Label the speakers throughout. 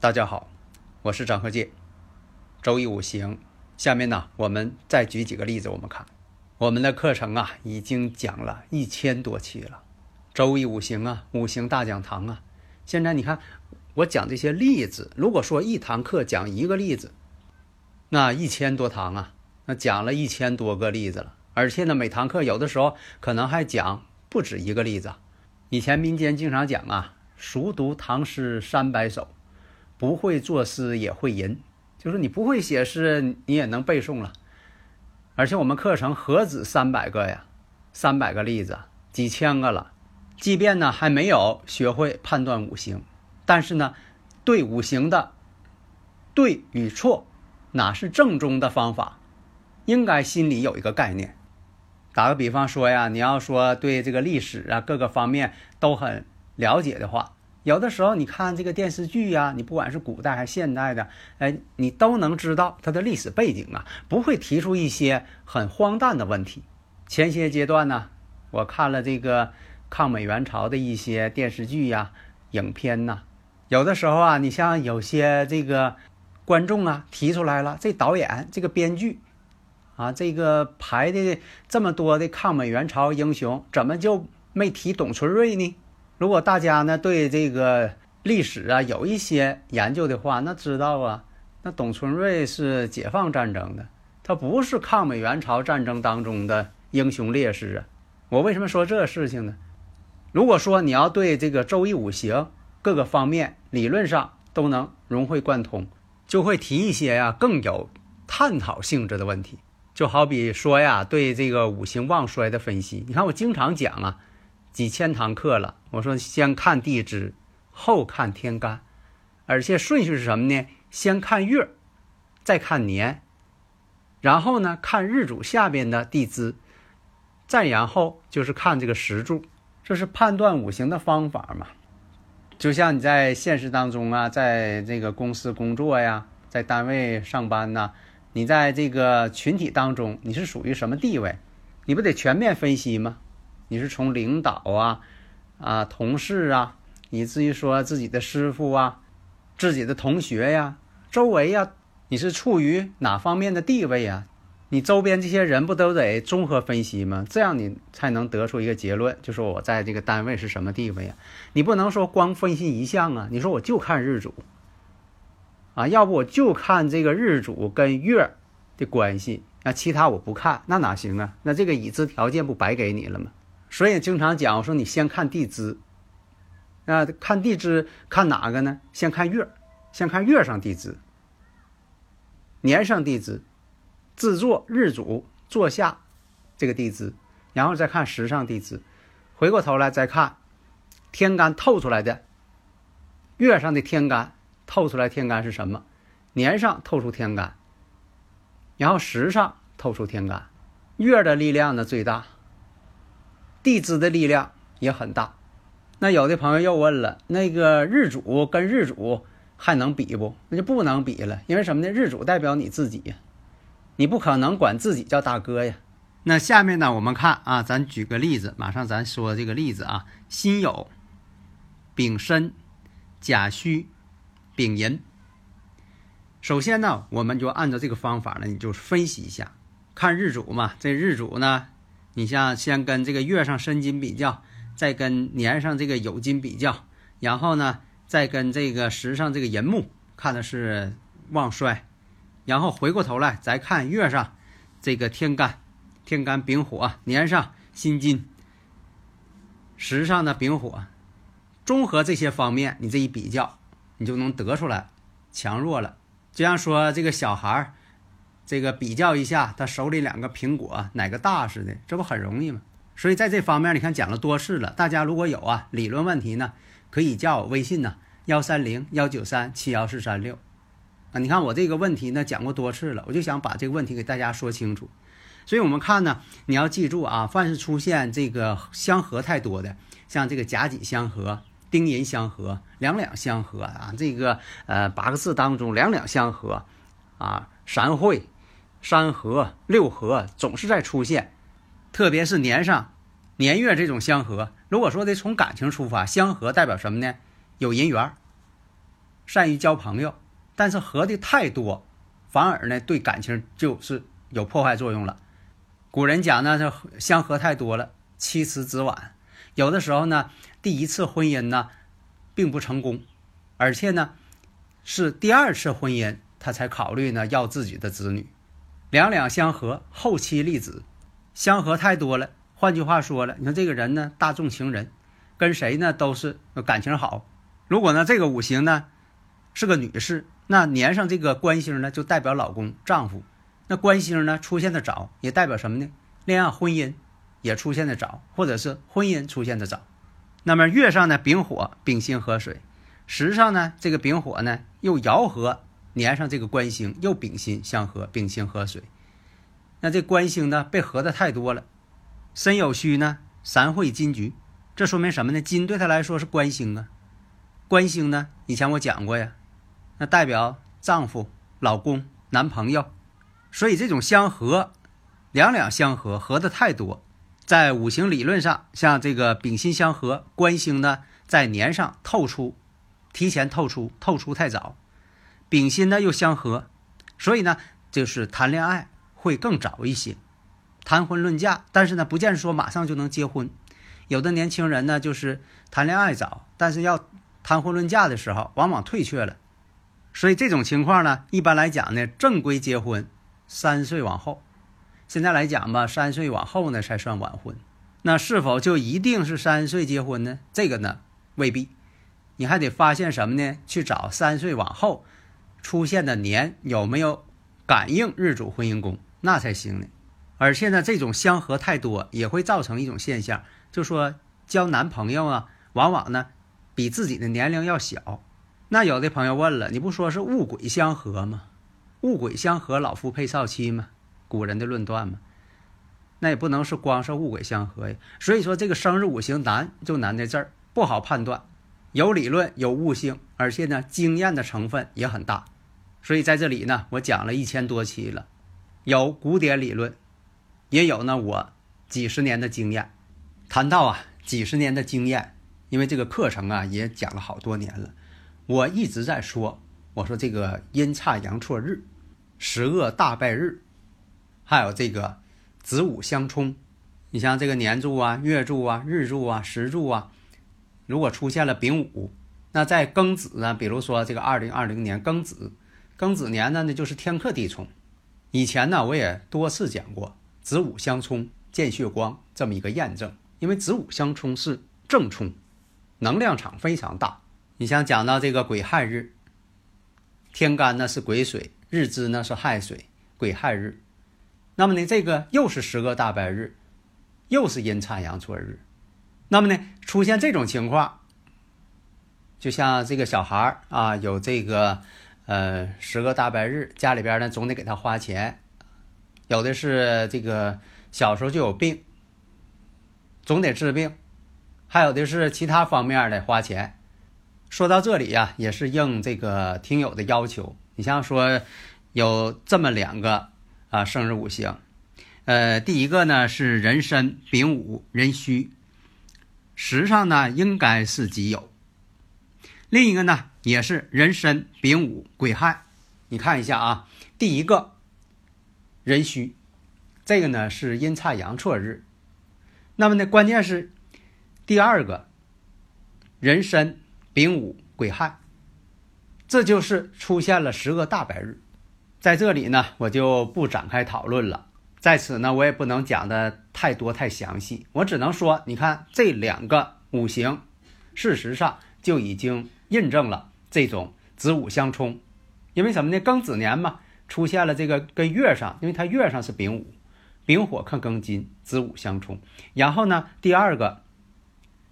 Speaker 1: 大家好，我是张和介。周易五行，下面呢，我们再举几个例子。我们看，我们的课程啊，已经讲了一千多期了。周易五行啊，五行大讲堂啊。现在你看，我讲这些例子，如果说一堂课讲一个例子，那一千多堂啊，那讲了一千多个例子了。而且呢，每堂课有的时候可能还讲不止一个例子。以前民间经常讲啊，熟读唐诗三百首。不会作诗也会吟，就是你不会写诗，你也能背诵了。而且我们课程何止三百个呀，三百个例子，几千个了。即便呢还没有学会判断五行，但是呢，对五行的对与错，哪是正宗的方法，应该心里有一个概念。打个比方说呀，你要说对这个历史啊各个方面都很了解的话。有的时候，你看这个电视剧呀，你不管是古代还是现代的，哎，你都能知道它的历史背景啊，不会提出一些很荒诞的问题。前些阶段呢，我看了这个抗美援朝的一些电视剧呀、影片呐，有的时候啊，你像有些这个观众啊提出来了，这导演、这个编剧啊，这个排的这么多的抗美援朝英雄，怎么就没提董存瑞呢？如果大家呢对这个历史啊有一些研究的话，那知道啊，那董存瑞是解放战争的，他不是抗美援朝战争当中的英雄烈士啊。我为什么说这事情呢？如果说你要对这个周易五行各个方面理论上都能融会贯通，就会提一些呀更有探讨性质的问题。就好比说呀，对这个五行旺衰的分析，你看我经常讲啊。几千堂课了，我说先看地支，后看天干，而且顺序是什么呢？先看月，再看年，然后呢看日主下边的地支，再然后就是看这个时柱，这是判断五行的方法嘛。就像你在现实当中啊，在这个公司工作呀，在单位上班呐，你在这个群体当中，你是属于什么地位？你不得全面分析吗？你是从领导啊，啊同事啊，以至于说自己的师傅啊，自己的同学呀，周围呀，你是处于哪方面的地位呀？你周边这些人不都得综合分析吗？这样你才能得出一个结论，就说我在这个单位是什么地位呀？你不能说光分析一项啊！你说我就看日主啊，要不我就看这个日主跟月的关系，那其他我不看，那哪行啊？那这个已知条件不白给你了吗？所以经常讲，我说你先看地支，啊，看地支看哪个呢？先看月，先看月上地支，年上地支，自坐日主坐下这个地支，然后再看时上地支，回过头来再看天干透出来的月上的天干透出来天干是什么？年上透出天干，然后时上透出天干，月的力量呢最大。地支的力量也很大，那有的朋友又问了，那个日主跟日主还能比不？那就不能比了，因为什么呢？日主代表你自己，你不可能管自己叫大哥呀。那下面呢，我们看啊，咱举个例子，马上咱说这个例子啊，辛酉、丙申、甲戌、丙寅。首先呢，我们就按照这个方法呢，你就分析一下，看日主嘛，这日主呢。你像先跟这个月上申金比较，再跟年上这个酉金比较，然后呢，再跟这个时上这个寅木看的是旺衰，然后回过头来再看月上这个天干，天干丙火，年上辛金，时上的丙火，综合这些方面，你这一比较，你就能得出来强弱了。就像说这个小孩儿。这个比较一下他手里两个苹果哪个大似的，这不很容易吗？所以在这方面，你看讲了多次了。大家如果有啊理论问题呢，可以加我微信呢，幺三零幺九三七幺四三六啊。你看我这个问题呢讲过多次了，我就想把这个问题给大家说清楚。所以我们看呢，你要记住啊，凡是出现这个相合太多的，像这个甲己相合、丁寅相合、两两相合啊，这个呃八个字当中两两相合啊，三会、三合、六合总是在出现。特别是年上、年月这种相合，如果说得从感情出发，相合代表什么呢？有人缘，善于交朋友。但是合的太多，反而呢对感情就是有破坏作用了。古人讲呢，这相合太多了，妻慈子晚。有的时候呢，第一次婚姻呢并不成功，而且呢是第二次婚姻他才考虑呢要自己的子女。两两相合，后期立子。相合太多了，换句话说了，你看这个人呢，大众情人，跟谁呢都是感情好。如果呢这个五行呢是个女士，那年上这个官星呢就代表老公、丈夫。那官星呢出现的早，也代表什么呢？恋爱、婚姻也出现的早，或者是婚姻出现的早。那么月上呢丙火，丙辛合水，时上呢这个丙火呢又爻合年上这个官星，又丙辛相合，丙辛合水。那这官星呢被合的太多了，申酉戌呢三会金局，这说明什么呢？金对他来说是官星啊，官星呢以前我讲过呀，那代表丈夫、老公、男朋友，所以这种相合，两两相合，合的太多，在五行理论上，像这个丙辛相合，官星呢在年上透出，提前透出，透出太早，丙辛呢又相合，所以呢就是谈恋爱。会更早一些，谈婚论嫁，但是呢，不见说马上就能结婚。有的年轻人呢，就是谈恋爱早，但是要谈婚论嫁的时候，往往退却了。所以这种情况呢，一般来讲呢，正规结婚三岁往后。现在来讲吧，三岁往后呢才算晚婚。那是否就一定是三岁结婚呢？这个呢，未必。你还得发现什么呢？去找三岁往后出现的年有没有感应日主婚姻宫。那才行呢，而且呢，这种相合太多也会造成一种现象，就说交男朋友啊，往往呢比自己的年龄要小。那有的朋友问了，你不说是戊癸相合吗？戊癸相合，老夫配少妻吗？古人的论断吗？那也不能是光是戊癸相合呀。所以说这个生日五行难就难在这儿，不好判断，有理论有悟性，而且呢经验的成分也很大。所以在这里呢，我讲了一千多期了。有古典理论，也有呢。我几十年的经验，谈到啊，几十年的经验，因为这个课程啊也讲了好多年了，我一直在说，我说这个阴差阳错日、十恶大败日，还有这个子午相冲，你像这个年柱啊、月柱啊、日柱啊、时柱啊，如果出现了丙午，那在庚子呢，比如说这个二零二零年庚子，庚子年呢，那就是天克地冲。以前呢，我也多次讲过子午相冲见血光这么一个验证，因为子午相冲是正冲，能量场非常大。你像讲到这个癸亥日，天干呢是癸水，日支呢是亥水，癸亥日，那么呢这个又是十个大白日，又是阴差阳错日，那么呢出现这种情况，就像这个小孩啊有这个。呃，十个大白日，家里边呢总得给他花钱，有的是这个小时候就有病，总得治病，还有的是其他方面的花钱。说到这里呀，也是应这个听友的要求。你像说有这么两个啊生日五行，呃，第一个呢是壬申、丙午、壬戌，实上呢应该是己酉。另一个呢，也是壬申、丙午、癸亥。你看一下啊，第一个壬戌，这个呢是阴差阳错日。那么呢，关键是第二个壬申、丙午、癸亥，这就是出现了十个大白日。在这里呢，我就不展开讨论了。在此呢，我也不能讲的太多太详细，我只能说，你看这两个五行，事实上就已经。印证了这种子午相冲，因为什么呢？庚子年嘛，出现了这个跟月上，因为它月上是丙午，丙火克庚金，子午相冲。然后呢，第二个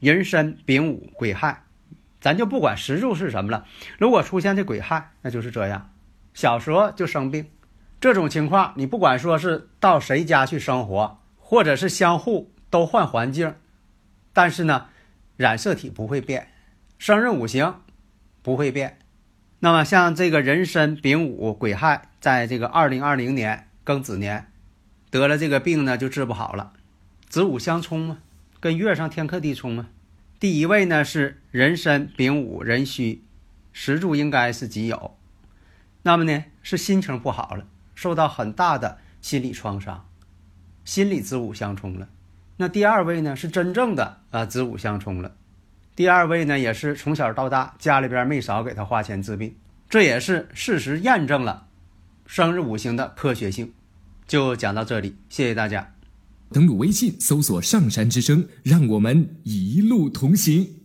Speaker 1: 寅申丙午癸亥，咱就不管时柱是什么了。如果出现这癸亥，那就是这样，小时候就生病。这种情况，你不管说是到谁家去生活，或者是相互都换环境，但是呢，染色体不会变，生日五行不会变。那么像这个壬申、丙午、癸亥，在这个二零二零年庚子年得了这个病呢，就治不好了。子午相冲嘛，跟月上天克地冲嘛。第一位呢是壬申、丙午、壬戌，时柱应该是己酉。那么呢是心情不好了。受到很大的心理创伤，心理子午相冲了。那第二位呢，是真正的啊子午相冲了。第二位呢，也是从小到大家里边没少给他花钱治病，这也是事实验证了生日五行的科学性。就讲到这里，谢谢大家。
Speaker 2: 登录微信搜索“上山之声”，让我们一路同行。